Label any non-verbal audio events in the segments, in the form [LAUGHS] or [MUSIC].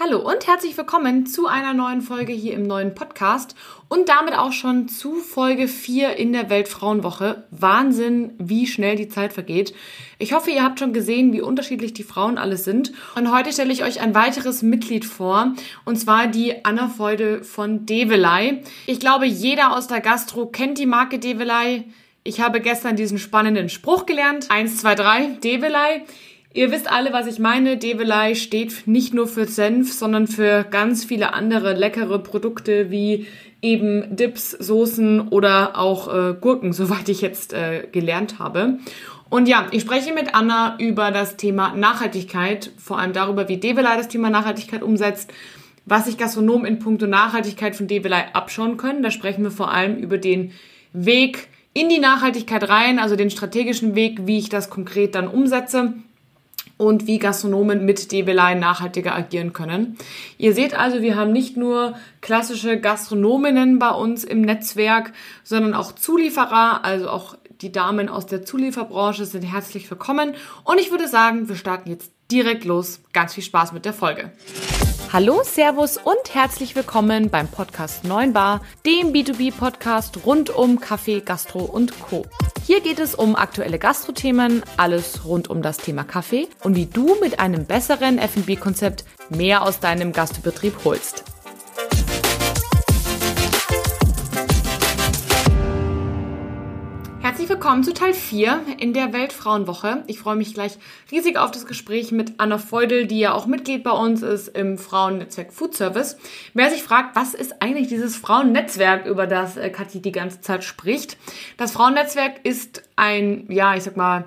Hallo und herzlich willkommen zu einer neuen Folge hier im neuen Podcast und damit auch schon zu Folge 4 in der Weltfrauenwoche. Wahnsinn, wie schnell die Zeit vergeht. Ich hoffe, ihr habt schon gesehen, wie unterschiedlich die Frauen alle sind. Und heute stelle ich euch ein weiteres Mitglied vor, und zwar die Anna Feude von Develei. Ich glaube, jeder aus der Gastro kennt die Marke Develei. Ich habe gestern diesen spannenden Spruch gelernt. Eins, zwei, drei, Develei. Ihr wisst alle, was ich meine. Develei steht nicht nur für Senf, sondern für ganz viele andere leckere Produkte wie eben Dips, Soßen oder auch äh, Gurken, [LAUGHS] soweit ich jetzt äh, gelernt habe. Und ja, ich spreche mit Anna über das Thema Nachhaltigkeit, vor allem darüber, wie Develei das Thema Nachhaltigkeit umsetzt, was sich Gastronomen in puncto Nachhaltigkeit von Develei abschauen können. Da sprechen wir vor allem über den Weg in die Nachhaltigkeit rein, also den strategischen Weg, wie ich das konkret dann umsetze und wie Gastronomen mit Debelei nachhaltiger agieren können. Ihr seht also, wir haben nicht nur klassische Gastronominnen bei uns im Netzwerk, sondern auch Zulieferer, also auch die Damen aus der Zulieferbranche sind herzlich willkommen. Und ich würde sagen, wir starten jetzt direkt los. Ganz viel Spaß mit der Folge. Hallo, Servus und herzlich willkommen beim Podcast 9 Bar, dem B2B-Podcast rund um Kaffee, Gastro und Co. Hier geht es um aktuelle Gastrothemen, alles rund um das Thema Kaffee und wie du mit einem besseren F&B-Konzept mehr aus deinem Gastbetrieb holst. Herzlich willkommen zu Teil 4 in der Weltfrauenwoche. Ich freue mich gleich riesig auf das Gespräch mit Anna Feudel, die ja auch Mitglied bei uns ist im Frauennetzwerk Food Service. Wer sich fragt, was ist eigentlich dieses Frauennetzwerk, über das äh, Kathi die ganze Zeit spricht? Das Frauennetzwerk ist ein, ja, ich sag mal,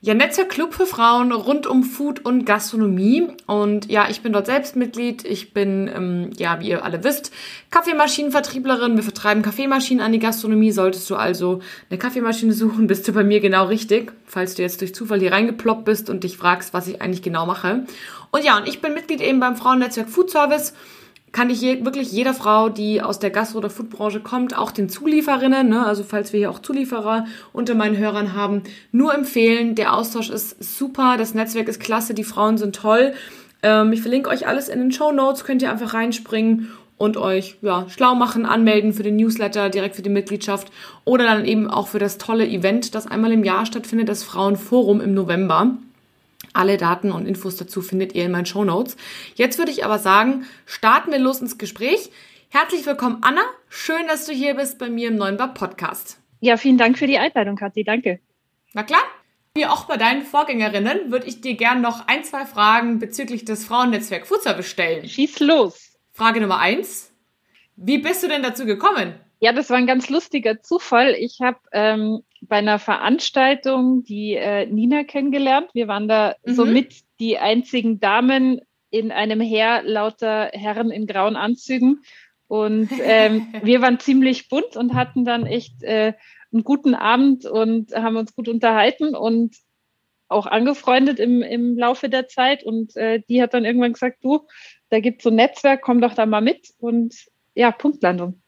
ja, Netzwerkclub für Frauen rund um Food und Gastronomie. Und ja, ich bin dort selbst Mitglied. Ich bin, ähm, ja, wie ihr alle wisst, Kaffeemaschinenvertrieblerin. Wir vertreiben Kaffeemaschinen an die Gastronomie. Solltest du also eine Kaffeemaschine suchen, bist du bei mir genau richtig. Falls du jetzt durch Zufall hier reingeploppt bist und dich fragst, was ich eigentlich genau mache. Und ja, und ich bin Mitglied eben beim Frauennetzwerk Food Service kann ich je, wirklich jeder Frau, die aus der Gastro- oder Foodbranche kommt, auch den Zulieferinnen, ne, also falls wir hier auch Zulieferer unter meinen Hörern haben, nur empfehlen. Der Austausch ist super, das Netzwerk ist klasse, die Frauen sind toll. Ähm, ich verlinke euch alles in den Show Notes, könnt ihr einfach reinspringen und euch ja, schlau machen, anmelden für den Newsletter, direkt für die Mitgliedschaft oder dann eben auch für das tolle Event, das einmal im Jahr stattfindet, das Frauenforum im November. Alle Daten und Infos dazu findet ihr in meinen Show Notes. Jetzt würde ich aber sagen, starten wir los ins Gespräch. Herzlich willkommen, Anna. Schön, dass du hier bist bei mir im neuen Bar Podcast. Ja, vielen Dank für die Einladung, Kathi. Danke. Na klar. Wie auch bei deinen Vorgängerinnen würde ich dir gerne noch ein, zwei Fragen bezüglich des Frauennetzwerk Food Service stellen. Schieß los. Frage Nummer eins. Wie bist du denn dazu gekommen? Ja, das war ein ganz lustiger Zufall. Ich habe ähm, bei einer Veranstaltung die äh, Nina kennengelernt. Wir waren da mhm. somit die einzigen Damen in einem Heer lauter Herren in grauen Anzügen. Und ähm, [LAUGHS] wir waren ziemlich bunt und hatten dann echt äh, einen guten Abend und haben uns gut unterhalten und auch angefreundet im, im Laufe der Zeit. Und äh, die hat dann irgendwann gesagt, du, da gibt's so ein Netzwerk, komm doch da mal mit. Und ja, Punktlandung.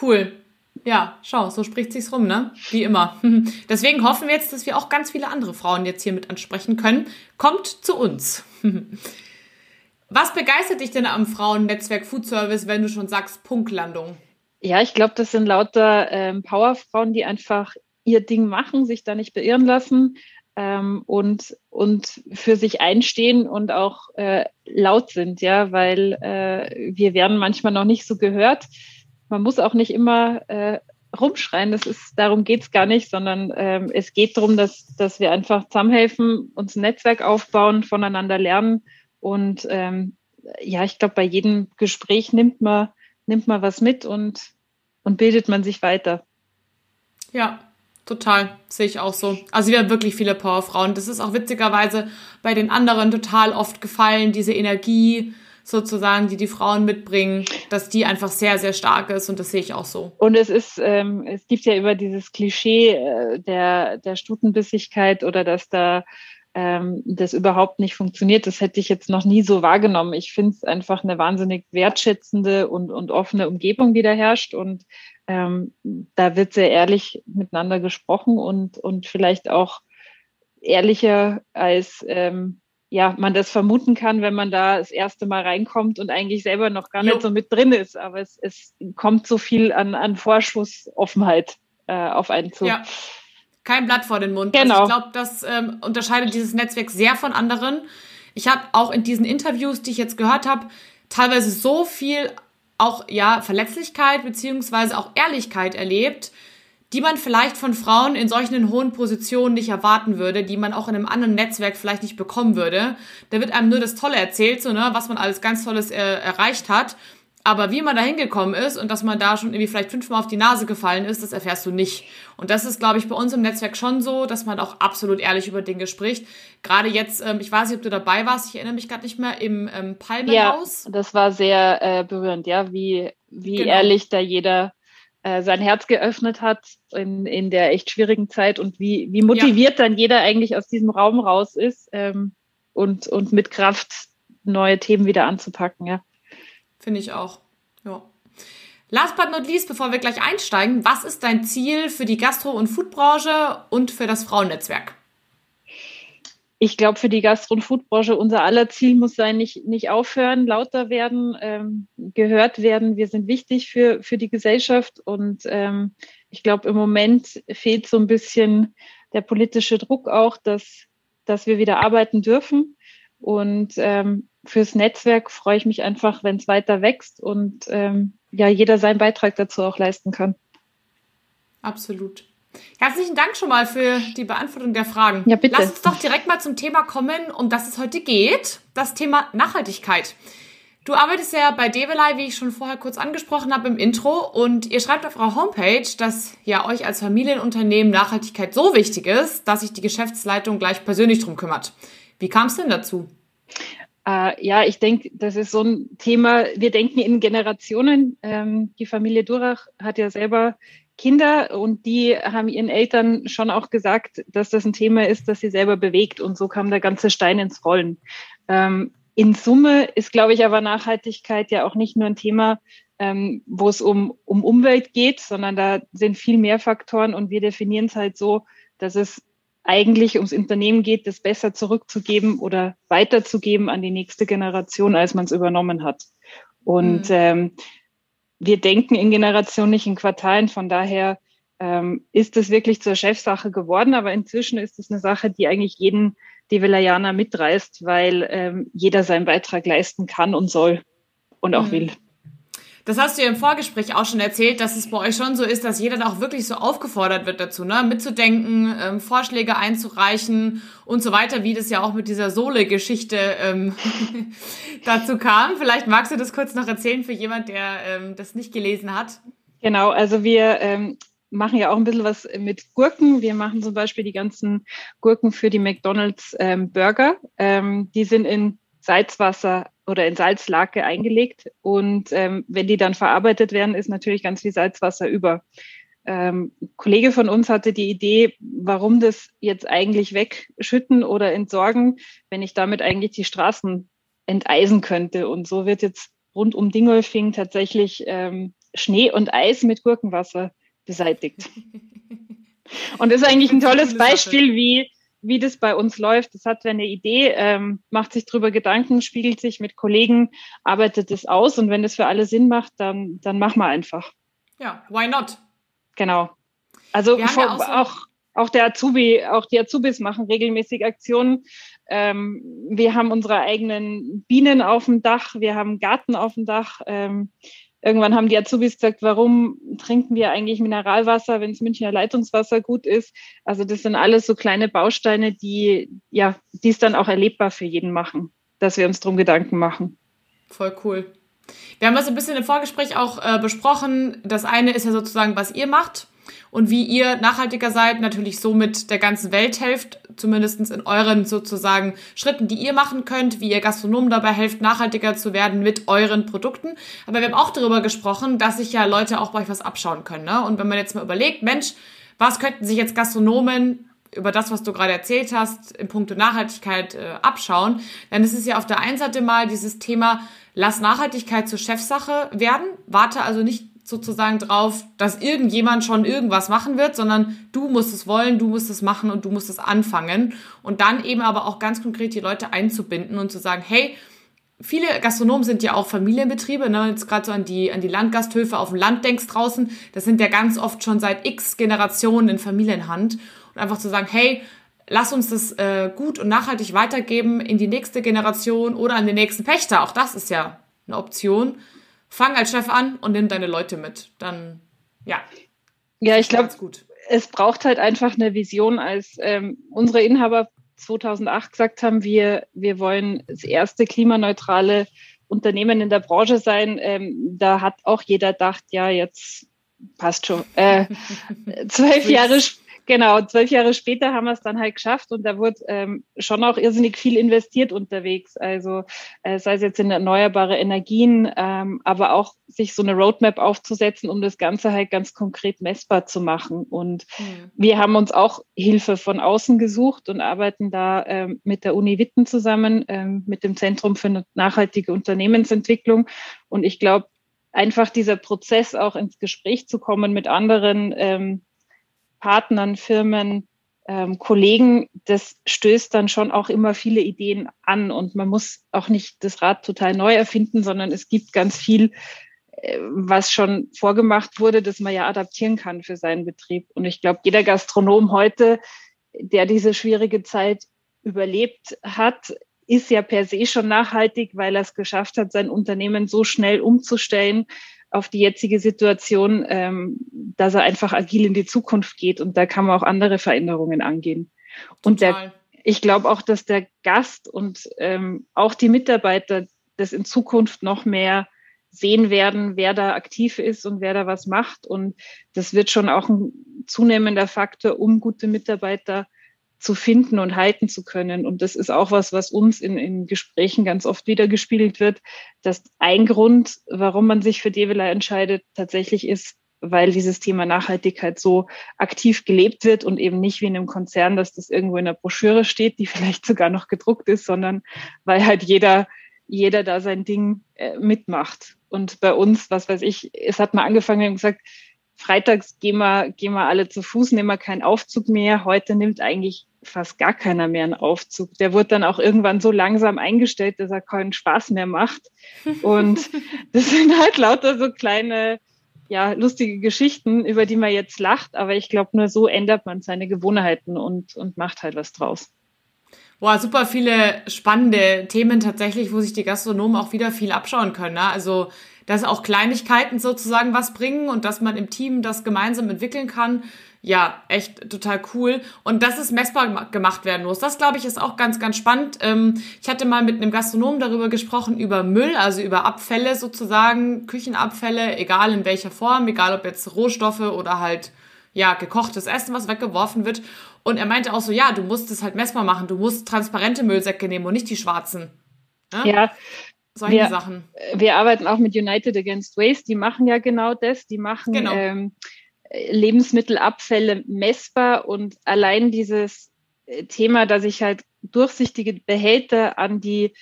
Cool. Ja, schau, so spricht sich's rum, ne? Wie immer. [LAUGHS] Deswegen hoffen wir jetzt, dass wir auch ganz viele andere Frauen jetzt hier mit ansprechen können. Kommt zu uns. [LAUGHS] Was begeistert dich denn am Frauennetzwerk Food Service, wenn du schon sagst Punktlandung? Ja, ich glaube, das sind lauter ähm, Powerfrauen, die einfach ihr Ding machen, sich da nicht beirren lassen ähm, und, und für sich einstehen und auch äh, laut sind, ja, weil äh, wir werden manchmal noch nicht so gehört man muss auch nicht immer äh, rumschreien. Das ist, darum geht's gar nicht, sondern ähm, es geht darum, dass, dass wir einfach zusammenhelfen, uns ein Netzwerk aufbauen, voneinander lernen. Und ähm, ja, ich glaube, bei jedem Gespräch nimmt man, nimmt man was mit und, und bildet man sich weiter. Ja, total. Sehe ich auch so. Also wir haben wirklich viele Powerfrauen. Das ist auch witzigerweise bei den anderen total oft gefallen, diese Energie, sozusagen, die die Frauen mitbringen, dass die einfach sehr, sehr stark ist und das sehe ich auch so. Und es ist, ähm, es gibt ja immer dieses Klischee äh, der, der Stutenbissigkeit oder dass da ähm, das überhaupt nicht funktioniert. Das hätte ich jetzt noch nie so wahrgenommen. Ich finde es einfach eine wahnsinnig wertschätzende und, und offene Umgebung, die da herrscht und ähm, da wird sehr ehrlich miteinander gesprochen und, und vielleicht auch ehrlicher als ähm, ja, man das vermuten kann, wenn man da das erste Mal reinkommt und eigentlich selber noch gar jo. nicht so mit drin ist. Aber es, es kommt so viel an, an Vorschussoffenheit äh, auf einen zu. Ja. Kein Blatt vor den Mund. Genau. Also ich glaube, das ähm, unterscheidet dieses Netzwerk sehr von anderen. Ich habe auch in diesen Interviews, die ich jetzt gehört habe, teilweise so viel auch ja Verletzlichkeit beziehungsweise auch Ehrlichkeit erlebt, die man vielleicht von Frauen in solchen hohen Positionen nicht erwarten würde, die man auch in einem anderen Netzwerk vielleicht nicht bekommen würde. Da wird einem nur das Tolle erzählt, so, ne, was man alles ganz Tolles äh, erreicht hat. Aber wie man da hingekommen ist und dass man da schon irgendwie vielleicht fünfmal auf die Nase gefallen ist, das erfährst du nicht. Und das ist, glaube ich, bei uns im Netzwerk schon so, dass man auch absolut ehrlich über Dinge spricht. Gerade jetzt, ähm, ich weiß nicht, ob du dabei warst, ich erinnere mich gerade nicht mehr, im ähm, Palmenhaus. Ja, das war sehr äh, berührend, ja, wie, wie genau. ehrlich da jeder äh, sein Herz geöffnet hat in, in der echt schwierigen Zeit und wie, wie motiviert ja. dann jeder eigentlich aus diesem Raum raus ist ähm, und, und mit Kraft neue Themen wieder anzupacken, ja. Finde ich auch. Ja. Last but not least, bevor wir gleich einsteigen, was ist dein Ziel für die Gastro- und Foodbranche und für das Frauennetzwerk? Ich glaube, für die Gastro- und Foodbranche unser aller Ziel muss sein, nicht, nicht aufhören, lauter werden, ähm, gehört werden. Wir sind wichtig für, für die Gesellschaft und ähm, ich glaube, im Moment fehlt so ein bisschen der politische Druck auch, dass, dass wir wieder arbeiten dürfen. Und ähm, fürs Netzwerk freue ich mich einfach, wenn es weiter wächst und ähm, ja, jeder seinen Beitrag dazu auch leisten kann. Absolut. Herzlichen Dank schon mal für die Beantwortung der Fragen. Ja, bitte. Lass uns doch direkt mal zum Thema kommen, um das es heute geht. Das Thema Nachhaltigkeit. Du arbeitest ja bei Develei, wie ich schon vorher kurz angesprochen habe im Intro, und ihr schreibt auf eurer Homepage, dass ja euch als Familienunternehmen Nachhaltigkeit so wichtig ist, dass sich die Geschäftsleitung gleich persönlich drum kümmert. Wie kam es denn dazu? Äh, ja, ich denke, das ist so ein Thema, wir denken in Generationen. Ähm, die Familie Durach hat ja selber Kinder und die haben ihren Eltern schon auch gesagt, dass das ein Thema ist, das sie selber bewegt und so kam der ganze Stein ins Rollen. Ähm, in Summe ist, glaube ich, aber Nachhaltigkeit ja auch nicht nur ein Thema, ähm, wo es um, um Umwelt geht, sondern da sind viel mehr Faktoren und wir definieren es halt so, dass es eigentlich ums Unternehmen geht, das besser zurückzugeben oder weiterzugeben an die nächste Generation, als man es übernommen hat. Und mhm. ähm, wir denken in Generationen, nicht in Quartalen. Von daher ähm, ist es wirklich zur Chefsache geworden. Aber inzwischen ist es eine Sache, die eigentlich jeden Develayaner mitreißt, weil ähm, jeder seinen Beitrag leisten kann und soll und auch mhm. will. Das hast du ja im Vorgespräch auch schon erzählt, dass es bei euch schon so ist, dass jeder da auch wirklich so aufgefordert wird dazu, ne? mitzudenken, ähm, Vorschläge einzureichen und so weiter, wie das ja auch mit dieser Sohle-Geschichte ähm, [LAUGHS] dazu kam. Vielleicht magst du das kurz noch erzählen für jemand, der ähm, das nicht gelesen hat. Genau, also wir ähm, machen ja auch ein bisschen was mit Gurken. Wir machen zum Beispiel die ganzen Gurken für die McDonald's ähm, Burger. Ähm, die sind in Salzwasser oder in Salzlake eingelegt. Und ähm, wenn die dann verarbeitet werden, ist natürlich ganz viel Salzwasser über. Ähm, ein Kollege von uns hatte die Idee, warum das jetzt eigentlich wegschütten oder entsorgen, wenn ich damit eigentlich die Straßen enteisen könnte. Und so wird jetzt rund um Dingolfing tatsächlich ähm, Schnee und Eis mit Gurkenwasser beseitigt. [LAUGHS] Und das ist eigentlich ein tolles Beispiel, wie wie das bei uns läuft. Das hat eine Idee, ähm, macht sich darüber Gedanken, spiegelt sich mit Kollegen, arbeitet es aus und wenn das für alle Sinn macht, dann, dann machen wir einfach. Ja, why not? Genau. Also vor, ja auch, so auch, auch der Azubi, auch die Azubis machen regelmäßig Aktionen. Ähm, wir haben unsere eigenen Bienen auf dem Dach, wir haben Garten auf dem Dach. Ähm, Irgendwann haben die Azubis gesagt, warum trinken wir eigentlich Mineralwasser, wenn es Münchner Leitungswasser gut ist? Also das sind alles so kleine Bausteine, die ja, die es dann auch erlebbar für jeden machen, dass wir uns drum Gedanken machen. Voll cool. Wir haben das ein bisschen im Vorgespräch auch äh, besprochen. Das eine ist ja sozusagen, was ihr macht und wie ihr nachhaltiger seid, natürlich so mit der ganzen Welt helft, zumindest in euren sozusagen Schritten, die ihr machen könnt, wie ihr Gastronomen dabei helft, nachhaltiger zu werden mit euren Produkten. Aber wir haben auch darüber gesprochen, dass sich ja Leute auch bei euch was abschauen können. Ne? Und wenn man jetzt mal überlegt, Mensch, was könnten sich jetzt Gastronomen über das, was du gerade erzählt hast, in puncto Nachhaltigkeit äh, abschauen, dann ist es ja auf der einen Seite mal dieses Thema, lass Nachhaltigkeit zur Chefsache werden, warte also nicht sozusagen drauf, dass irgendjemand schon irgendwas machen wird, sondern du musst es wollen, du musst es machen und du musst es anfangen. Und dann eben aber auch ganz konkret die Leute einzubinden und zu sagen, hey, viele Gastronomen sind ja auch Familienbetriebe, ne? jetzt gerade so an die, an die Landgasthöfe auf dem Land denkst draußen, das sind ja ganz oft schon seit x Generationen in Familienhand. Und einfach zu sagen, hey, lass uns das äh, gut und nachhaltig weitergeben in die nächste Generation oder an den nächsten Pächter. Auch das ist ja eine Option. Fang als Chef an und nimm deine Leute mit. Dann, ja. Ja, ich glaube, es braucht halt einfach eine Vision, als ähm, unsere Inhaber 2008 gesagt haben, wir, wir wollen das erste klimaneutrale Unternehmen in der Branche sein. Ähm, da hat auch jeder gedacht, ja, jetzt passt schon. Äh, [LAUGHS] zwölf Jahre Genau, zwölf Jahre später haben wir es dann halt geschafft und da wurde ähm, schon auch irrsinnig viel investiert unterwegs. Also äh, sei es jetzt in erneuerbare Energien, ähm, aber auch sich so eine Roadmap aufzusetzen, um das Ganze halt ganz konkret messbar zu machen. Und mhm. wir haben uns auch Hilfe von außen gesucht und arbeiten da ähm, mit der Uni Witten zusammen, ähm, mit dem Zentrum für nachhaltige Unternehmensentwicklung. Und ich glaube, einfach dieser Prozess auch ins Gespräch zu kommen mit anderen, ähm, Partnern, Firmen, ähm, Kollegen, das stößt dann schon auch immer viele Ideen an und man muss auch nicht das Rad total neu erfinden, sondern es gibt ganz viel, äh, was schon vorgemacht wurde, das man ja adaptieren kann für seinen Betrieb. Und ich glaube, jeder Gastronom heute, der diese schwierige Zeit überlebt hat, ist ja per se schon nachhaltig, weil er es geschafft hat, sein Unternehmen so schnell umzustellen auf die jetzige Situation, ähm, dass er einfach agil in die Zukunft geht und da kann man auch andere Veränderungen angehen. Und der, ich glaube auch, dass der Gast und ähm, auch die Mitarbeiter das in Zukunft noch mehr sehen werden, wer da aktiv ist und wer da was macht. Und das wird schon auch ein zunehmender Faktor, um gute Mitarbeiter zu finden und halten zu können. Und das ist auch was, was uns in, in Gesprächen ganz oft wiedergespiegelt wird, dass ein Grund, warum man sich für Devila entscheidet, tatsächlich ist, weil dieses Thema Nachhaltigkeit so aktiv gelebt wird und eben nicht wie in einem Konzern, dass das irgendwo in der Broschüre steht, die [LAUGHS] vielleicht sogar noch gedruckt ist, sondern weil halt jeder, jeder da sein Ding äh, mitmacht. Und bei uns, was weiß ich, es hat mal angefangen und gesagt, freitags gehen wir, gehen wir alle zu Fuß, nehmen wir keinen Aufzug mehr. Heute nimmt eigentlich fast gar keiner mehr einen Aufzug. Der wird dann auch irgendwann so langsam eingestellt, dass er keinen Spaß mehr macht. Und [LAUGHS] das sind halt lauter so kleine, ja, lustige Geschichten, über die man jetzt lacht. Aber ich glaube, nur so ändert man seine Gewohnheiten und, und macht halt was draus. Boah, super viele spannende Themen tatsächlich, wo sich die Gastronomen auch wieder viel abschauen können. Ne? Also, dass auch Kleinigkeiten sozusagen was bringen und dass man im Team das gemeinsam entwickeln kann ja, echt total cool. Und dass es messbar gemacht werden muss, das glaube ich ist auch ganz, ganz spannend. Ähm, ich hatte mal mit einem Gastronom darüber gesprochen, über Müll, also über Abfälle sozusagen, Küchenabfälle, egal in welcher Form, egal ob jetzt Rohstoffe oder halt, ja, gekochtes Essen, was weggeworfen wird. Und er meinte auch so, ja, du musst es halt messbar machen, du musst transparente Müllsäcke nehmen und nicht die schwarzen. Ja. ja. Solche wir, Sachen. Wir arbeiten auch mit United Against Waste, die machen ja genau das, die machen genau. ähm, Lebensmittelabfälle messbar und allein dieses äh, Thema, dass ich halt durchsichtige Behälter an die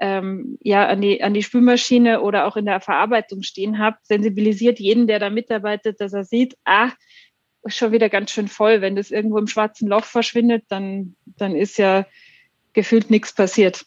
ähm, ja an die an die Spülmaschine oder auch in der Verarbeitung stehen habe, sensibilisiert jeden, der da mitarbeitet, dass er sieht, ah, schon wieder ganz schön voll. Wenn das irgendwo im schwarzen Loch verschwindet, dann dann ist ja gefühlt nichts passiert.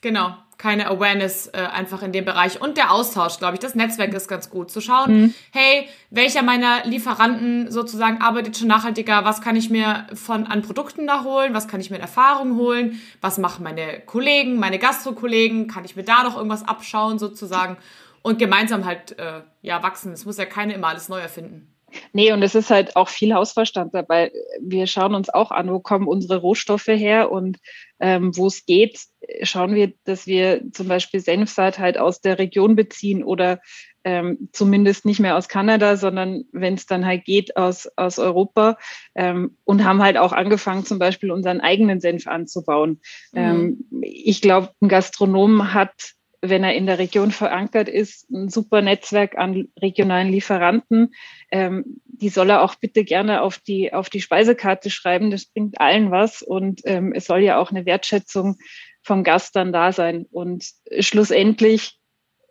Genau, keine Awareness äh, einfach in dem Bereich. Und der Austausch, glaube ich. Das Netzwerk ist ganz gut. Zu schauen, mhm. hey, welcher meiner Lieferanten sozusagen arbeitet schon nachhaltiger? Was kann ich mir von an Produkten da holen? Was kann ich mir in Erfahrung holen? Was machen meine Kollegen, meine Gastro-Kollegen? Kann ich mir da noch irgendwas abschauen sozusagen? Und gemeinsam halt äh, ja wachsen. Es muss ja keine immer alles neu erfinden. Nee, und es ist halt auch viel Hausverstand dabei. Wir schauen uns auch an, wo kommen unsere Rohstoffe her und ähm, wo es geht, schauen wir, dass wir zum Beispiel Senfsaat halt aus der Region beziehen oder ähm, zumindest nicht mehr aus Kanada, sondern wenn es dann halt geht aus, aus Europa ähm, und haben halt auch angefangen, zum Beispiel unseren eigenen Senf anzubauen. Mhm. Ähm, ich glaube, ein Gastronom hat wenn er in der Region verankert ist, ein super Netzwerk an regionalen Lieferanten. Ähm, die soll er auch bitte gerne auf die, auf die Speisekarte schreiben. Das bringt allen was. Und ähm, es soll ja auch eine Wertschätzung vom Gast dann da sein. Und schlussendlich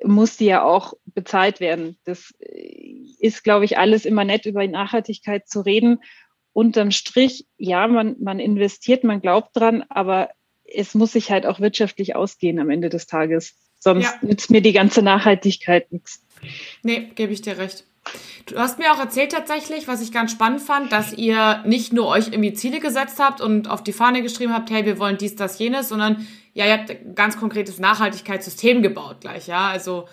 muss die ja auch bezahlt werden. Das, ist, glaube ich, alles immer nett über Nachhaltigkeit zu reden. Unterm Strich, ja, man, man investiert, man glaubt dran, aber es muss sich halt auch wirtschaftlich ausgehen am Ende des Tages. Sonst ja. nützt mir die ganze Nachhaltigkeit nichts. Nee, gebe ich dir recht. Du hast mir auch erzählt tatsächlich, was ich ganz spannend fand, dass ihr nicht nur euch irgendwie Ziele gesetzt habt und auf die Fahne geschrieben habt, hey, wir wollen dies, das, jenes, sondern ja, ihr habt ein ganz konkretes Nachhaltigkeitssystem gebaut gleich, ja. Also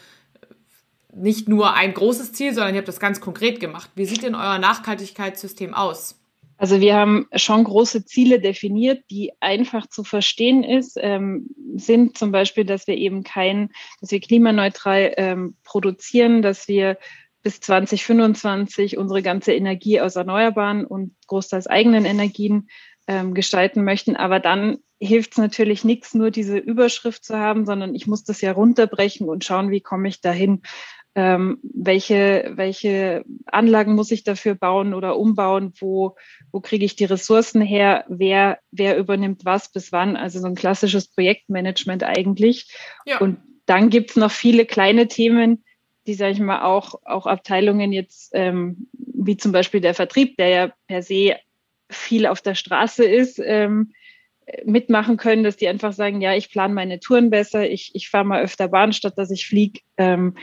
nicht nur ein großes Ziel, sondern ihr habt das ganz konkret gemacht. Wie sieht denn euer Nachhaltigkeitssystem aus? Also wir haben schon große Ziele definiert, die einfach zu verstehen ist, ähm, sind zum Beispiel, dass wir eben kein, dass wir klimaneutral ähm, produzieren, dass wir bis 2025 unsere ganze Energie aus erneuerbaren und großteils eigenen Energien ähm, gestalten möchten. Aber dann hilft es natürlich nichts, nur diese Überschrift zu haben, sondern ich muss das ja runterbrechen und schauen, wie komme ich dahin ähm, welche, welche Anlagen muss ich dafür bauen oder umbauen, wo, wo kriege ich die Ressourcen her, wer, wer übernimmt was bis wann, also so ein klassisches Projektmanagement eigentlich. Ja. Und dann gibt's noch viele kleine Themen, die, sage ich mal, auch, auch Abteilungen jetzt, ähm, wie zum Beispiel der Vertrieb, der ja per se viel auf der Straße ist, ähm, mitmachen können, dass die einfach sagen, ja, ich plane meine Touren besser, ich, ich fahre mal öfter Bahn, statt dass ich fliege. Ähm,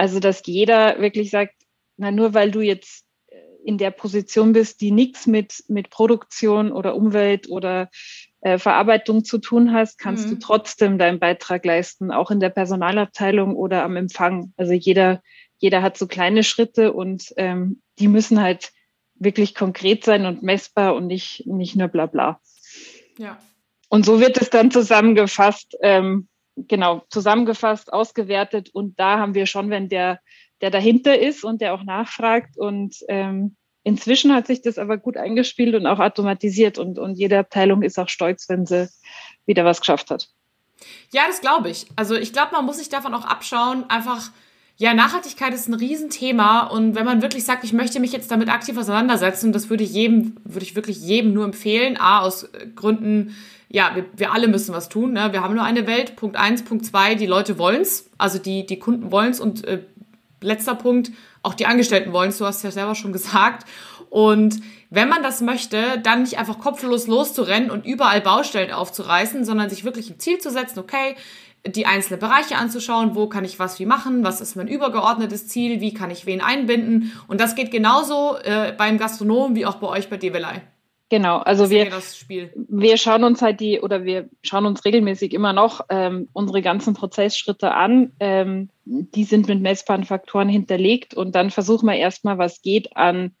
also, dass jeder wirklich sagt, na, nur weil du jetzt äh, in der Position bist, die nichts mit, mit Produktion oder Umwelt oder äh, Verarbeitung zu tun hast, kannst mhm. du trotzdem deinen Beitrag leisten, auch in der Personalabteilung oder am Empfang. Also jeder, jeder hat so kleine Schritte und ähm, die müssen halt wirklich konkret sein und messbar und nicht, nicht nur bla bla. Ja. Und so wird es dann zusammengefasst, ähm, genau, zusammengefasst, ausgewertet und da haben wir schon, wenn der, der dahinter ist und der auch nachfragt und ähm, inzwischen hat sich das aber gut eingespielt und auch automatisiert und, und jede Abteilung ist auch stolz, wenn sie wieder was geschafft hat. Ja, das glaube ich. Also ich glaube, man muss sich davon auch abschauen, einfach, ja, Nachhaltigkeit ist ein Riesenthema und wenn man wirklich sagt, ich möchte mich jetzt damit aktiv auseinandersetzen, das würde ich jedem, würde ich wirklich jedem nur empfehlen, A, aus Gründen, ja, wir, wir alle müssen was tun. Ne? Wir haben nur eine Welt. Punkt eins, Punkt zwei, die Leute wollen's, also die, die Kunden wollen's und äh, letzter Punkt, auch die Angestellten wollen's. Du hast ja selber schon gesagt. Und wenn man das möchte, dann nicht einfach kopflos loszurennen und überall Baustellen aufzureißen, sondern sich wirklich ein Ziel zu setzen, okay, die einzelnen Bereiche anzuschauen, wo kann ich was wie machen, was ist mein übergeordnetes Ziel, wie kann ich wen einbinden. Und das geht genauso äh, beim Gastronomen wie auch bei euch bei Develei. Genau, also wir, wir schauen uns halt die oder wir schauen uns regelmäßig immer noch ähm, unsere ganzen Prozessschritte an. Ähm, die sind mit messbaren Faktoren hinterlegt und dann versuchen wir erstmal, was geht an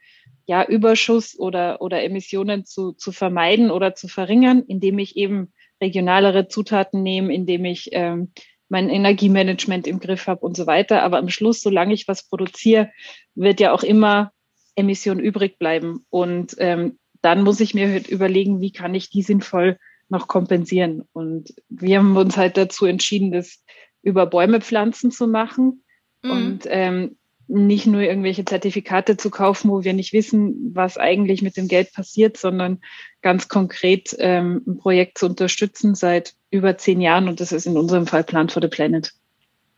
ja, Überschuss oder, oder Emissionen zu, zu vermeiden oder zu verringern, indem ich eben regionalere Zutaten nehme, indem ich ähm, mein Energiemanagement im Griff habe und so weiter. Aber am Schluss, solange ich was produziere, wird ja auch immer Emission übrig bleiben. Und ähm, dann muss ich mir halt überlegen, wie kann ich die sinnvoll noch kompensieren. Und wir haben uns halt dazu entschieden, das über Bäume pflanzen zu machen mhm. und ähm, nicht nur irgendwelche Zertifikate zu kaufen, wo wir nicht wissen, was eigentlich mit dem Geld passiert, sondern ganz konkret ähm, ein Projekt zu unterstützen seit über zehn Jahren und das ist in unserem Fall Plan for the Planet.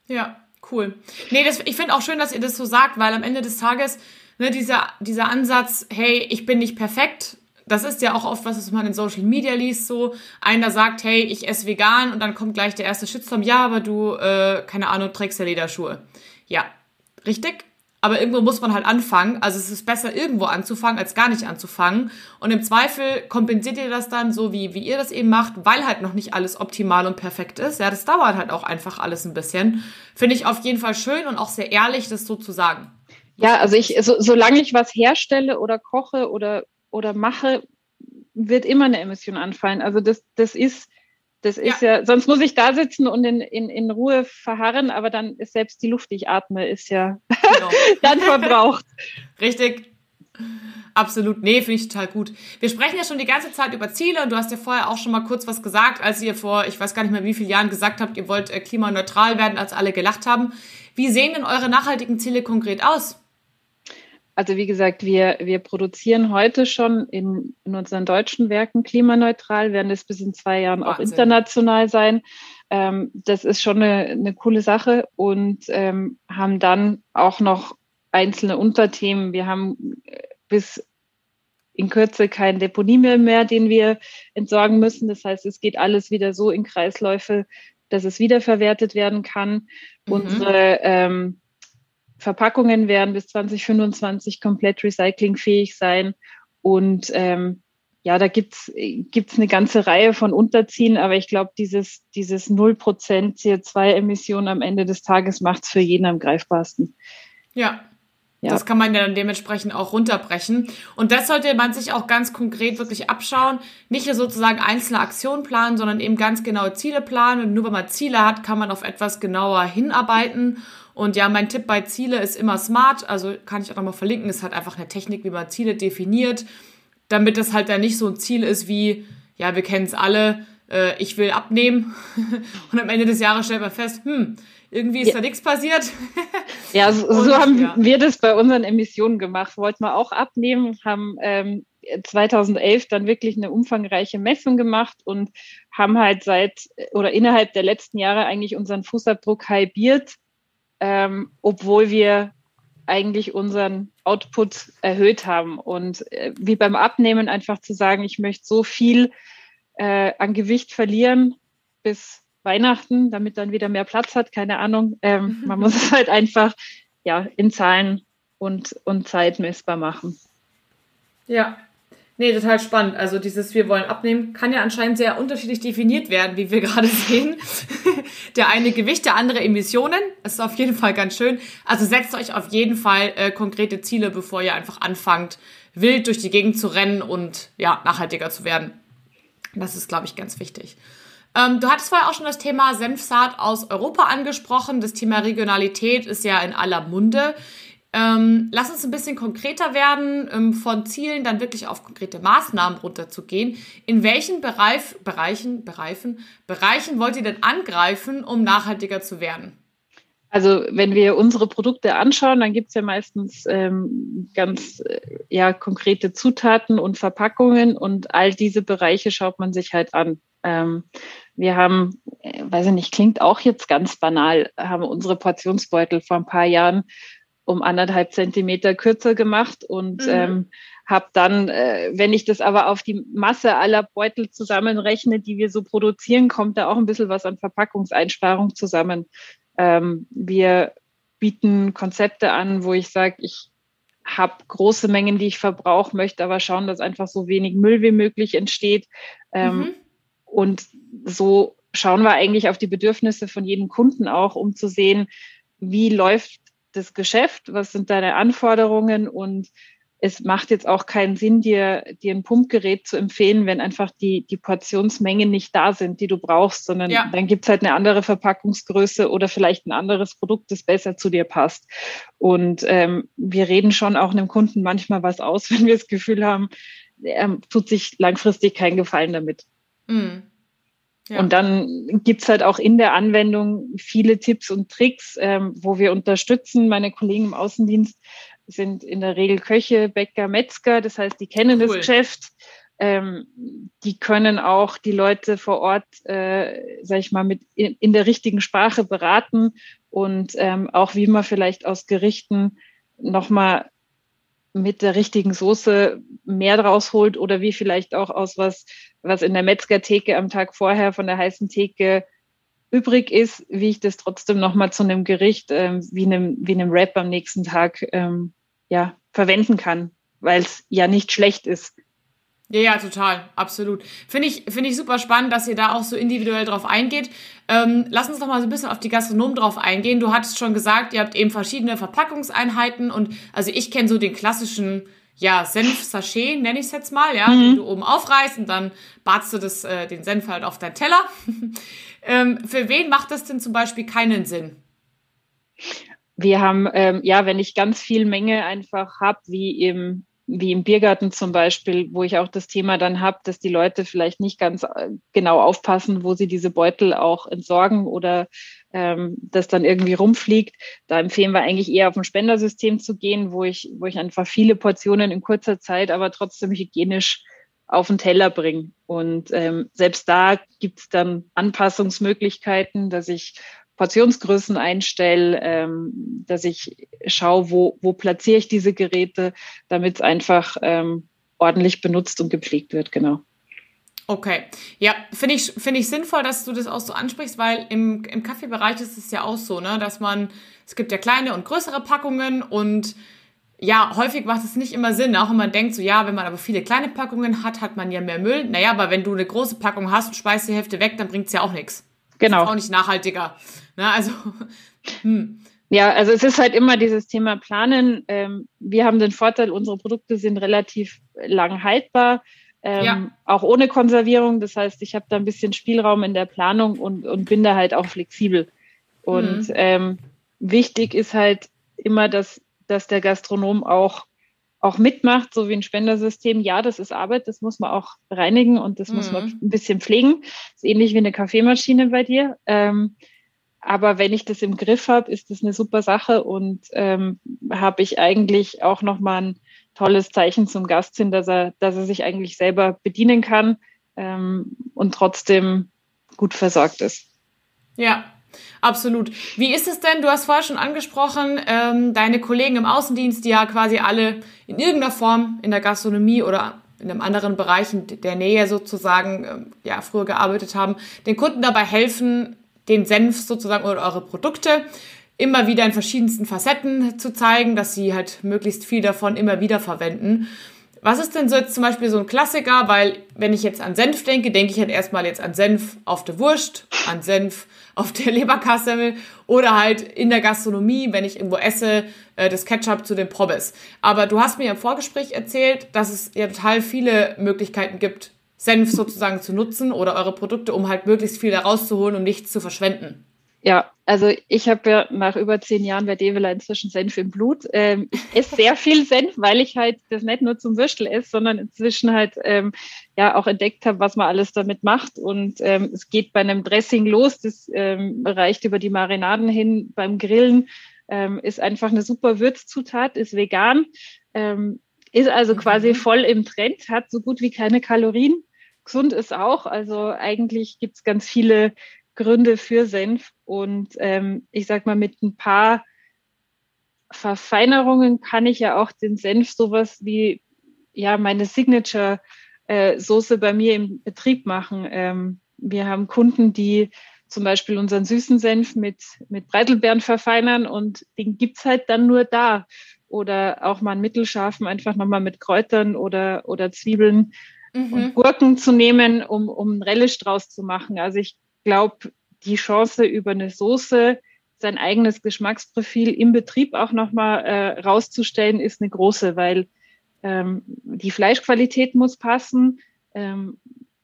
Ja, cool. Nee, das, ich finde auch schön, dass ihr das so sagt, weil am Ende des Tages ne, dieser, dieser Ansatz, hey, ich bin nicht perfekt, das ist ja auch oft was, was man in Social Media liest, so einer sagt, hey, ich esse vegan und dann kommt gleich der erste Shitstorm, ja, aber du, äh, keine Ahnung, trägst ja Lederschuhe. Ja, richtig. Aber irgendwo muss man halt anfangen. Also es ist besser, irgendwo anzufangen, als gar nicht anzufangen. Und im Zweifel kompensiert ihr das dann so, wie, wie ihr das eben macht, weil halt noch nicht alles optimal und perfekt ist. Ja, das dauert halt auch einfach alles ein bisschen. Finde ich auf jeden Fall schön und auch sehr ehrlich, das so zu sagen. Ja, also ich, so, solange ich was herstelle oder koche oder, oder mache, wird immer eine Emission anfallen. Also das, das ist, das ist ja. sonst muss ich da sitzen und in, in, in Ruhe verharren, aber dann ist selbst die Luft, die ich atme, ist ja genau. [LAUGHS] dann verbraucht. Richtig. Absolut. Nee, finde ich total gut. Wir sprechen ja schon die ganze Zeit über Ziele und du hast ja vorher auch schon mal kurz was gesagt, als ihr vor, ich weiß gar nicht mehr wie vielen Jahren gesagt habt, ihr wollt äh, klimaneutral werden, als alle gelacht haben. Wie sehen denn eure nachhaltigen Ziele konkret aus? Also wie gesagt, wir, wir produzieren heute schon in, in unseren deutschen Werken klimaneutral, werden es bis in zwei Jahren Wahnsinn. auch international sein. Ähm, das ist schon eine, eine coole Sache und ähm, haben dann auch noch einzelne Unterthemen. Wir haben äh, bis in Kürze kein Deponiemüll mehr, den wir entsorgen müssen. Das heißt, es geht alles wieder so in Kreisläufe, dass es wiederverwertet werden kann. Mhm. Unsere ähm, Verpackungen werden bis 2025 komplett recyclingfähig sein. Und ähm, ja, da gibt's gibt's eine ganze Reihe von Unterziehen, aber ich glaube, dieses, dieses 0% CO2-Emissionen am Ende des Tages macht's für jeden am greifbarsten. Ja, ja. Das kann man ja dann dementsprechend auch runterbrechen. Und das sollte man sich auch ganz konkret wirklich abschauen. Nicht nur sozusagen einzelne Aktionen planen, sondern eben ganz genaue Ziele planen. Und nur wenn man Ziele hat, kann man auf etwas genauer hinarbeiten. Und ja, mein Tipp bei Ziele ist immer smart. Also kann ich auch nochmal verlinken. Ist halt einfach eine Technik, wie man Ziele definiert. Damit das halt dann nicht so ein Ziel ist wie, ja, wir kennen es alle, äh, ich will abnehmen. [LAUGHS] Und am Ende des Jahres stellt man fest, hm, irgendwie ist ja. da nichts passiert. [LAUGHS] ja, so, und, haben ja. wir das bei unseren Emissionen gemacht. Wollten wir auch abnehmen, haben ähm, 2011 dann wirklich eine umfangreiche Messung gemacht und haben halt seit oder innerhalb der letzten Jahre eigentlich unseren Fußabdruck halbiert, ähm, obwohl wir eigentlich unseren Output erhöht haben. Und äh, wie beim Abnehmen einfach zu sagen, ich möchte so viel äh, an Gewicht verlieren bis Weihnachten, damit dann wieder mehr Platz hat, keine Ahnung. Ähm, man muss es halt einfach ja, in Zahlen und, und Zeit messbar machen. Ja, nee, total spannend. Also dieses Wir wollen abnehmen kann ja anscheinend sehr unterschiedlich definiert werden, wie wir gerade [LAUGHS] sehen. der eine Gewicht, der andere Emissionen. Das ist auf jeden Fall ganz schön. Also setzt euch auf jeden Fall äh, konkrete Ziele, bevor ihr einfach anfangt, wild durch die Gegend zu rennen und ja, nachhaltiger zu werden. Das ist, glaube ich, ganz wichtig. Ähm, du hattest vorher auch schon das Thema Senfsaat aus Europa angesprochen. Das Thema Regionalität ist ja in aller Munde. Ähm, lass uns ein bisschen konkreter werden, ähm, von Zielen dann wirklich auf konkrete Maßnahmen runterzugehen. In welchen Bereich, Bereichen, Bereichen, Bereichen wollt ihr denn angreifen, um nachhaltiger zu werden? Also wenn wir unsere Produkte anschauen, dann gibt es ja meistens ähm, ganz äh, ja, konkrete Zutaten und Verpackungen und all diese Bereiche schaut man sich halt an. Ähm, wir haben, äh, weiß ich nicht, klingt auch jetzt ganz banal, haben unsere Portionsbeutel vor ein paar Jahren um anderthalb Zentimeter kürzer gemacht und mhm. ähm, habe dann, äh, wenn ich das aber auf die Masse aller Beutel zusammenrechne, die wir so produzieren, kommt da auch ein bisschen was an Verpackungseinsparung zusammen. Ähm, wir bieten Konzepte an, wo ich sage, ich habe große Mengen, die ich verbrauche, möchte aber schauen, dass einfach so wenig Müll wie möglich entsteht. Ähm, mhm. Und so schauen wir eigentlich auf die Bedürfnisse von jedem Kunden auch, um zu sehen, wie läuft das Geschäft, was sind deine Anforderungen und es macht jetzt auch keinen Sinn, dir, dir ein Pumpgerät zu empfehlen, wenn einfach die, die Portionsmengen nicht da sind, die du brauchst, sondern ja. dann gibt's halt eine andere Verpackungsgröße oder vielleicht ein anderes Produkt, das besser zu dir passt. Und ähm, wir reden schon auch einem Kunden manchmal was aus, [LAUGHS] wenn wir das Gefühl haben, er tut sich langfristig keinen Gefallen damit. Mhm. Ja. Und dann gibt's halt auch in der Anwendung viele Tipps und Tricks, ähm, wo wir unterstützen. Meine Kollegen im Außendienst sind in der Regel Köche, Bäcker, Metzger. Das heißt, die kennen cool. das Geschäft. Ähm, die können auch die Leute vor Ort, äh, sag ich mal, mit in, in der richtigen Sprache beraten und ähm, auch wie man vielleicht aus Gerichten nochmal mit der richtigen Soße mehr draus holt oder wie vielleicht auch aus was, was in der Metzgertheke am Tag vorher von der heißen Theke übrig ist, wie ich das trotzdem nochmal zu einem Gericht ähm, wie einem wie einem Wrap am nächsten Tag ähm, ja verwenden kann, weil es ja nicht schlecht ist. Ja, ja, total, absolut. Finde ich, finde ich super spannend, dass ihr da auch so individuell drauf eingeht. Ähm, lass uns noch mal so ein bisschen auf die Gastronomen drauf eingehen. Du hattest schon gesagt, ihr habt eben verschiedene Verpackungseinheiten und also ich kenne so den klassischen ja, Senf-Sachet, nenne ich es jetzt mal, ja, mhm. den du oben aufreißt und dann badst du das, äh, den Senf halt auf deinen Teller. [LAUGHS] ähm, für wen macht das denn zum Beispiel keinen Sinn? Wir haben, ähm, ja, wenn ich ganz viel Menge einfach habe, wie im wie im Biergarten zum Beispiel, wo ich auch das Thema dann habe, dass die Leute vielleicht nicht ganz äh, genau aufpassen, wo sie diese Beutel auch entsorgen oder ähm, das dann irgendwie rumfliegt. Da empfehlen wir eigentlich eher auf ein Spendersystem zu gehen, wo ich, wo ich einfach viele Portionen in kurzer Zeit, aber trotzdem hygienisch auf den Teller bringe. Und ähm, selbst da gibt es dann Anpassungsmöglichkeiten, dass ich Portionsgrößen einstelle, ähm, dass ich schaue, wo, wo platziere ich diese Geräte, damit es einfach ähm, ordentlich benutzt und gepflegt wird, genau. Okay, ja, finde ich, finde ich sinnvoll, dass du das auch so ansprichst, weil im, im Kaffeebereich ist es ja auch so, ne, dass man, es gibt ja kleine und größere Packungen und ja, häufig macht es nicht immer Sinn, auch wenn man denkt, so ja, wenn man aber viele kleine Packungen hat, hat man ja mehr Müll. Naja, aber wenn du eine große Packung hast und speist die Hälfte weg, dann bringt es ja auch nichts. Genau. Ist auch nicht nachhaltiger. Ne, also, [LAUGHS] hm. Ja, also es ist halt immer dieses Thema Planen. Ähm, wir haben den Vorteil, unsere Produkte sind relativ lang haltbar, ähm, ja. auch ohne Konservierung. Das heißt, ich habe da ein bisschen Spielraum in der Planung und, und bin da halt auch flexibel. Und mhm. ähm, wichtig ist halt immer, dass dass der Gastronom auch, auch mitmacht, so wie ein Spendersystem. Ja, das ist Arbeit, das muss man auch reinigen und das mhm. muss man mhm. ein bisschen pflegen. Das ist ähnlich wie eine Kaffeemaschine bei dir. Ähm, aber wenn ich das im Griff habe, ist das eine super Sache und ähm, habe ich eigentlich auch nochmal ein tolles Zeichen zum Gast hin, dass er, dass er sich eigentlich selber bedienen kann ähm, und trotzdem gut versorgt ist. Ja, Absolut. Wie ist es denn? Du hast vorher schon angesprochen, ähm, deine Kollegen im Außendienst, die ja quasi alle in irgendeiner Form in der Gastronomie oder in einem anderen Bereich der Nähe sozusagen ähm, ja früher gearbeitet haben, den Kunden dabei helfen, den Senf sozusagen oder eure Produkte immer wieder in verschiedensten Facetten zu zeigen, dass sie halt möglichst viel davon immer wieder verwenden. Was ist denn so jetzt zum Beispiel so ein Klassiker? Weil wenn ich jetzt an Senf denke, denke ich halt erstmal jetzt an Senf auf der Wurst, an Senf [LAUGHS] auf der Leberkassemmel oder halt in der Gastronomie, wenn ich irgendwo esse, äh, das Ketchup zu den Probes. Aber du hast mir im Vorgespräch erzählt, dass es ja total viele Möglichkeiten gibt, Senf sozusagen zu nutzen oder eure Produkte, um halt möglichst viel da rauszuholen und nichts zu verschwenden. Ja, also ich habe ja nach über zehn Jahren bei Devela inzwischen Senf im Blut. Ähm, ich esse sehr viel Senf, weil ich halt das nicht nur zum Würstel esse, sondern inzwischen halt ähm, ja auch entdeckt habe, was man alles damit macht. Und ähm, es geht bei einem Dressing los, das ähm, reicht über die Marinaden hin beim Grillen, ähm, ist einfach eine super Würzzutat, ist vegan, ähm, ist also quasi mhm. voll im Trend, hat so gut wie keine Kalorien. Gesund ist auch, also eigentlich gibt's ganz viele Gründe für Senf. Und ähm, ich sag mal, mit ein paar Verfeinerungen kann ich ja auch den Senf sowas wie ja meine Signature äh, Soße bei mir im Betrieb machen. Ähm, wir haben Kunden, die zum Beispiel unseren süßen Senf mit, mit Breitelbeeren verfeinern und den gibt's halt dann nur da. Oder auch mal einen mittelscharfen einfach nochmal mit Kräutern oder, oder Zwiebeln mhm. und Gurken zu nehmen, um, um einen Relish draus zu machen. Also ich glaube, die Chance über eine Soße sein eigenes Geschmacksprofil im Betrieb auch nochmal äh, rauszustellen, ist eine große, weil ähm, die Fleischqualität muss passen. Ähm,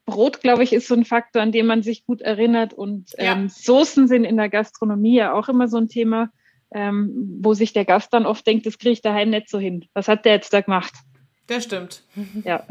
Brot, glaube ich, ist so ein Faktor, an dem man sich gut erinnert. Und ähm, ja. Soßen sind in der Gastronomie ja auch immer so ein Thema, ähm, wo sich der Gast dann oft denkt, das kriege ich daheim nicht so hin. Was hat der jetzt da gemacht? Der stimmt. Ja.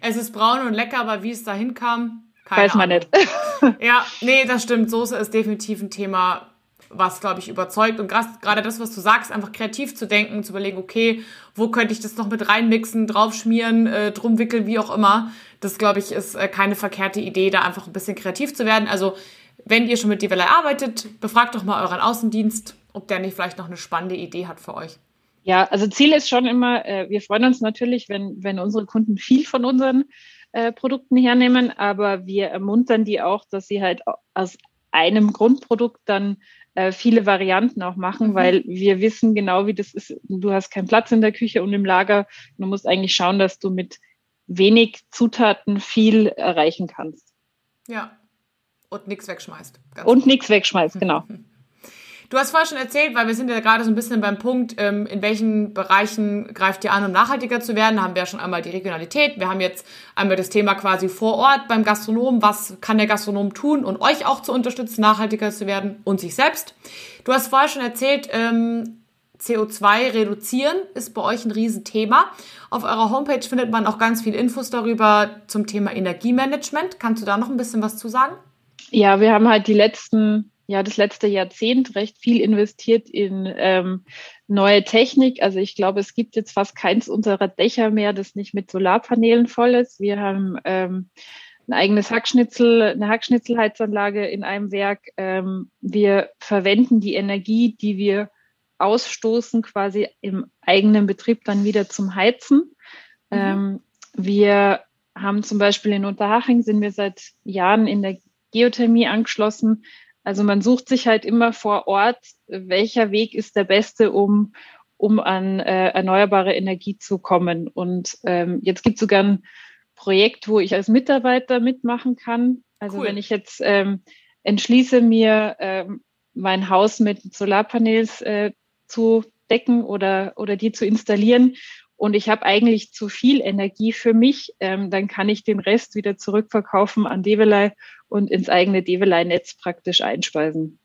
Es ist braun und lecker, aber wie es da hinkam, keine Weiß man Ahnung. nicht. [LAUGHS] [LAUGHS] ja, nee, das stimmt. Soße ist definitiv ein Thema, was, glaube ich, überzeugt. Und gerade das, was du sagst, einfach kreativ zu denken, zu überlegen, okay, wo könnte ich das noch mit reinmixen, draufschmieren, äh, drum wickeln, wie auch immer. Das, glaube ich, ist äh, keine verkehrte Idee, da einfach ein bisschen kreativ zu werden. Also, wenn ihr schon mit Develay arbeitet, befragt doch mal euren Außendienst, ob der nicht vielleicht noch eine spannende Idee hat für euch. Ja, also Ziel ist schon immer, äh, wir freuen uns natürlich, wenn, wenn unsere Kunden viel von unseren äh, Produkten hernehmen, aber wir ermuntern die auch, dass sie halt aus einem Grundprodukt dann äh, viele Varianten auch machen, mhm. weil wir wissen genau, wie das ist. Du hast keinen Platz in der Küche und im Lager. Du musst eigentlich schauen, dass du mit wenig Zutaten viel erreichen kannst. Ja. Und nichts wegschmeißt. und nichts wegschmeißt, genau. [LAUGHS] Du hast vorher schon erzählt, weil wir sind ja gerade so ein bisschen beim Punkt, ähm, in welchen Bereichen greift ihr an, um nachhaltiger zu werden. Da haben wir ja schon einmal die Regionalität. Wir haben jetzt einmal das Thema quasi vor Ort beim Gastronom. Was kann der Gastronom tun und euch auch zu unterstützen, nachhaltiger zu werden und sich selbst? Du hast vorher schon erzählt, ähm, CO2 reduzieren ist bei euch ein Riesenthema. Auf eurer Homepage findet man auch ganz viele Infos darüber zum Thema Energiemanagement. Kannst du da noch ein bisschen was zu sagen? Ja, wir haben halt die letzten ja das letzte Jahrzehnt recht viel investiert in ähm, neue Technik. Also ich glaube, es gibt jetzt fast keins unserer Dächer mehr, das nicht mit Solarpanelen voll ist. Wir haben ähm, ein eigenes Hackschnitzel, eine Hackschnitzelheizanlage in einem Werk. Ähm, wir verwenden die Energie, die wir ausstoßen, quasi im eigenen Betrieb dann wieder zum Heizen. Mhm. Ähm, wir haben zum Beispiel in Unterhaching sind wir seit Jahren in der Geothermie angeschlossen. Also man sucht sich halt immer vor Ort, welcher Weg ist der beste, um, um an äh, erneuerbare Energie zu kommen. Und ähm, jetzt gibt es sogar ein Projekt, wo ich als Mitarbeiter mitmachen kann. Also cool. wenn ich jetzt ähm, entschließe, mir ähm, mein Haus mit Solarpanels äh, zu decken oder, oder die zu installieren und ich habe eigentlich zu viel Energie für mich, ähm, dann kann ich den Rest wieder zurückverkaufen an Develei und ins eigene Develei-Netz praktisch einspeisen.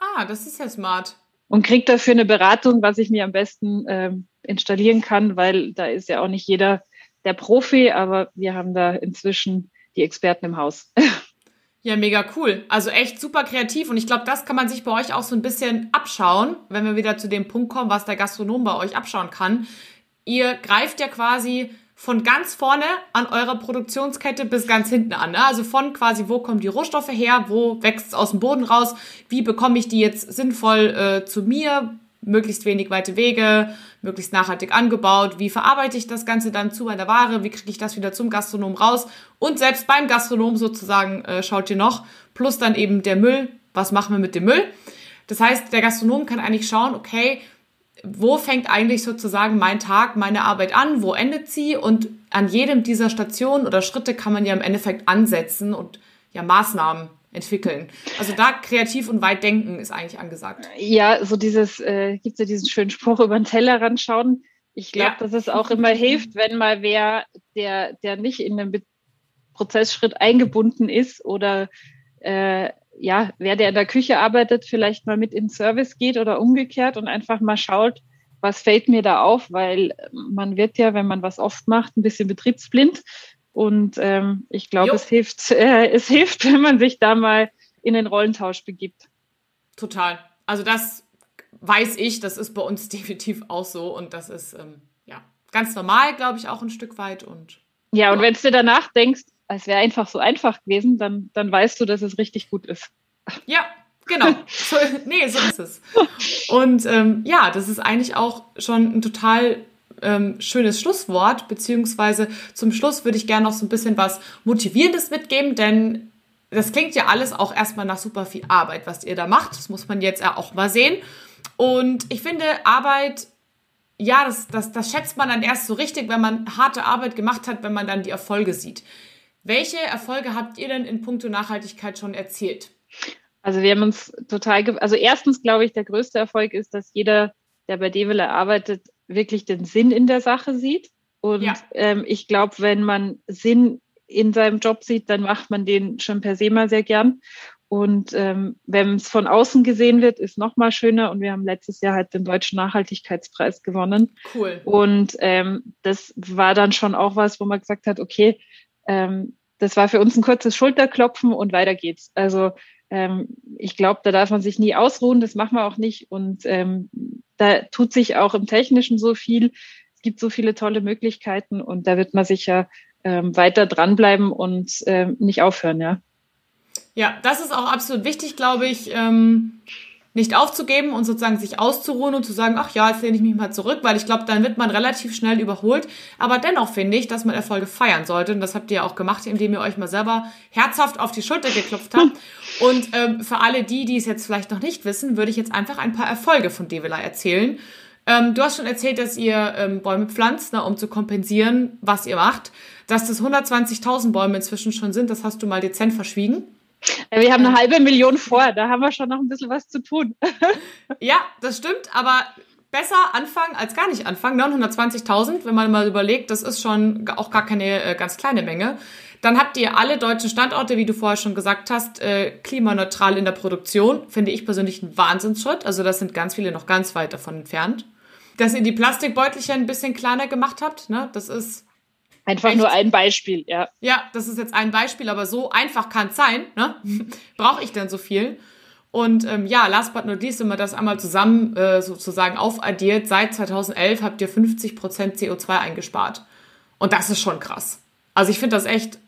Ah, das ist ja smart. Und kriege dafür eine Beratung, was ich mir am besten ähm, installieren kann, weil da ist ja auch nicht jeder der Profi, aber wir haben da inzwischen die Experten im Haus. [LAUGHS] Ja, mega cool. Also echt super kreativ und ich glaube, das kann man sich bei euch auch so ein bisschen abschauen, wenn wir wieder zu dem Punkt kommen, was der Gastronom bei euch abschauen kann. Ihr greift ja quasi von ganz vorne an eurer Produktionskette bis ganz hinten an. Ne? Also von quasi, wo kommen die Rohstoffe her, wo wächst es aus dem Boden raus, wie bekomme ich die jetzt sinnvoll äh, zu mir, möglichst wenig weite Wege, möglichst nachhaltig angebaut, wie verarbeite ich das Ganze dann zu meiner Ware, wie kriege ich das wieder zum Gastronom raus und selbst beim Gastronom sozusagen äh, schaut ihr noch, plus dann eben der Müll, was machen wir mit dem Müll. Das heißt, der Gastronom kann eigentlich schauen, okay, wo fängt eigentlich sozusagen mein Tag, meine Arbeit an, wo endet sie und an jedem dieser Stationen oder Schritte kann man ja im Endeffekt ansetzen und ja Maßnahmen entwickeln. Also da kreativ und weit denken ist eigentlich angesagt. Ja, so dieses, äh, gibt es ja diesen schönen Spruch über den Tellerrand schauen. Ich glaube, ja. dass es auch immer hilft, wenn mal wer, der, der nicht in den Prozessschritt eingebunden ist oder äh, ja, wer der in der Küche arbeitet, vielleicht mal mit in Service geht oder umgekehrt und einfach mal schaut, was fällt mir da auf, weil man wird ja, wenn man was oft macht, ein bisschen betriebsblind. Und ähm, ich glaube, es hilft, [LAUGHS] äh, es hilft, wenn man sich da mal in den Rollentausch begibt. Total. Also das weiß ich, das ist bei uns [LAUGHS] definitiv auch so und das ist ähm, ja ganz normal, glaube ich, auch ein Stück weit. Und ja, und ja. wenn du dir danach denkst, es wäre einfach so einfach gewesen, dann, dann weißt du, dass es richtig gut ist. Ja, genau. So, nee, so ist es. Und ähm, ja, das ist eigentlich auch schon ein total ähm, schönes Schlusswort, beziehungsweise zum Schluss würde ich gerne noch so ein bisschen was Motivierendes mitgeben, denn das klingt ja alles auch erstmal nach super viel Arbeit, was ihr da macht. Das muss man jetzt ja auch mal sehen. Und ich finde, Arbeit, ja, das, das, das schätzt man dann erst so richtig, wenn man harte Arbeit gemacht hat, wenn man dann die Erfolge sieht. Welche Erfolge habt ihr denn in puncto Nachhaltigkeit schon erzielt? Also wir haben uns total, also erstens glaube ich, der größte Erfolg ist, dass jeder, der bei Devele arbeitet, wirklich den Sinn in der Sache sieht. Und ja. ähm, ich glaube, wenn man Sinn in seinem Job sieht, dann macht man den schon per se mal sehr gern. Und ähm, wenn es von außen gesehen wird, ist noch mal schöner. Und wir haben letztes Jahr halt den Deutschen Nachhaltigkeitspreis gewonnen. Cool. Und ähm, das war dann schon auch was, wo man gesagt hat, okay, ähm, das war für uns ein kurzes Schulterklopfen und weiter geht's. Also ähm, ich glaube, da darf man sich nie ausruhen, das machen wir auch nicht. Und ähm, da tut sich auch im Technischen so viel. Es gibt so viele tolle Möglichkeiten und da wird man sicher ähm, weiter dranbleiben und ähm, nicht aufhören, ja. Ja, das ist auch absolut wichtig, glaube ich, ähm, nicht aufzugeben und sozusagen sich auszuruhen und zu sagen, ach ja, jetzt lehne ich mich mal zurück, weil ich glaube, dann wird man relativ schnell überholt. Aber dennoch finde ich, dass man Erfolge feiern sollte. Und das habt ihr ja auch gemacht, indem ihr euch mal selber herzhaft auf die Schulter geklopft habt. Und ähm, für alle die, die es jetzt vielleicht noch nicht wissen, würde ich jetzt einfach ein paar Erfolge von Devila erzählen. Ähm, du hast schon erzählt, dass ihr ähm, Bäume pflanzt, ne, um zu kompensieren, was ihr macht. Dass das 120.000 Bäume inzwischen schon sind, das hast du mal dezent verschwiegen. Wir haben eine halbe Million vor, da haben wir schon noch ein bisschen was zu tun. [LAUGHS] ja, das stimmt, aber besser anfangen als gar nicht anfangen. 920.000, wenn man mal überlegt, das ist schon auch gar keine äh, ganz kleine Menge. Dann habt ihr alle deutschen Standorte, wie du vorher schon gesagt hast, äh, klimaneutral in der Produktion. Finde ich persönlich einen Wahnsinnsschritt. Also das sind ganz viele noch ganz weit davon entfernt. Dass ihr die Plastikbeutelchen ein bisschen kleiner gemacht habt, ne? Das ist Einfach nur ein Beispiel, ja. Ja, das ist jetzt ein Beispiel, aber so einfach kann es sein. Ne? [LAUGHS] Brauche ich denn so viel? Und ähm, ja, last but not least, wenn man das einmal zusammen äh, sozusagen aufaddiert, seit 2011 habt ihr 50% CO2 eingespart. Und das ist schon krass. Also ich finde das echt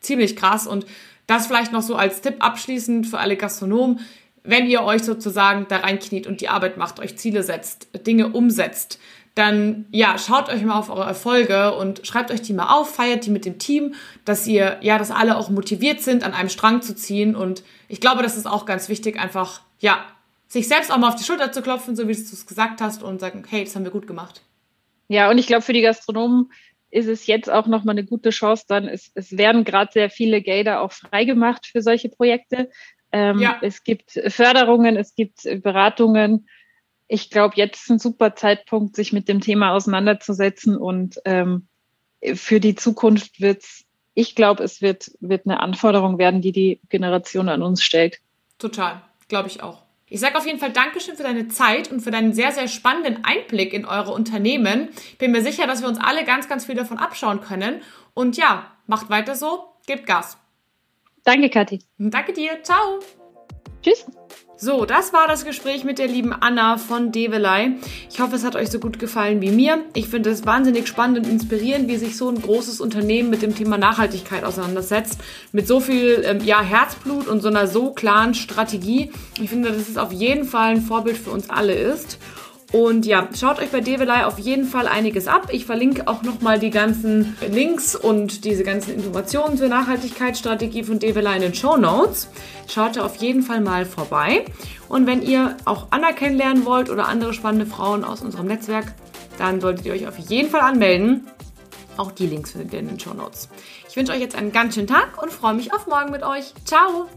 ziemlich krass. Und das vielleicht noch so als Tipp abschließend für alle Gastronomen. Wenn ihr euch sozusagen da reinkniet und die Arbeit macht, euch Ziele setzt, Dinge umsetzt, dann ja, schaut euch mal auf eure Erfolge und schreibt euch die mal auf, feiert die mit dem Team, dass ihr, ja, dass alle auch motiviert sind, an einem Strang zu ziehen. Und ich glaube, das ist auch ganz wichtig, einfach, ja, sich selbst auch mal auf die Schulter zu klopfen, so wie du es gesagt hast, und sagen, hey, das haben wir gut gemacht. Ja, und ich glaube, für die Gastronomen ist es jetzt auch nochmal eine gute Chance, dann es, es werden gerade sehr viele Gelder auch freigemacht für solche Projekte. Ähm, ja. Es gibt Förderungen, es gibt Beratungen ich glaube, jetzt ist ein super Zeitpunkt, sich mit dem Thema auseinanderzusetzen und ähm, für die Zukunft wird's, ich glaube, es wird, wird eine Anforderung werden, die die Generation an uns stellt. Total, glaube ich auch. Ich sage auf jeden Fall Dankeschön für deine Zeit und für deinen sehr, sehr spannenden Einblick in eure Unternehmen. Ich bin mir sicher, dass wir uns alle ganz, ganz viel davon abschauen können. Und ja, macht weiter so, gebt Gas. Danke, Kathi. Danke dir. Ciao. Tschüss. So, das war das Gespräch mit der lieben Anna von Develei. Ich hoffe, es hat euch so gut gefallen wie mir. Ich finde es wahnsinnig spannend und inspirierend, wie sich so ein großes Unternehmen mit dem Thema Nachhaltigkeit auseinandersetzt. Mit so viel ähm, ja, Herzblut und so einer so klaren Strategie. Ich finde, dass es auf jeden Fall ein Vorbild für uns alle ist. Und ja, schaut euch bei Develei auf jeden Fall einiges ab. Ich verlinke auch nochmal die ganzen Links und diese ganzen Informationen zur Nachhaltigkeitsstrategie von Develei in den Show Notes. Schaut da auf jeden Fall mal vorbei. Und wenn ihr auch Anna kennenlernen wollt oder andere spannende Frauen aus unserem Netzwerk, dann solltet ihr euch auf jeden Fall anmelden. Auch die Links findet ihr in den Show Notes. Ich wünsche euch jetzt einen ganz schönen Tag und freue mich auf morgen mit euch. Ciao!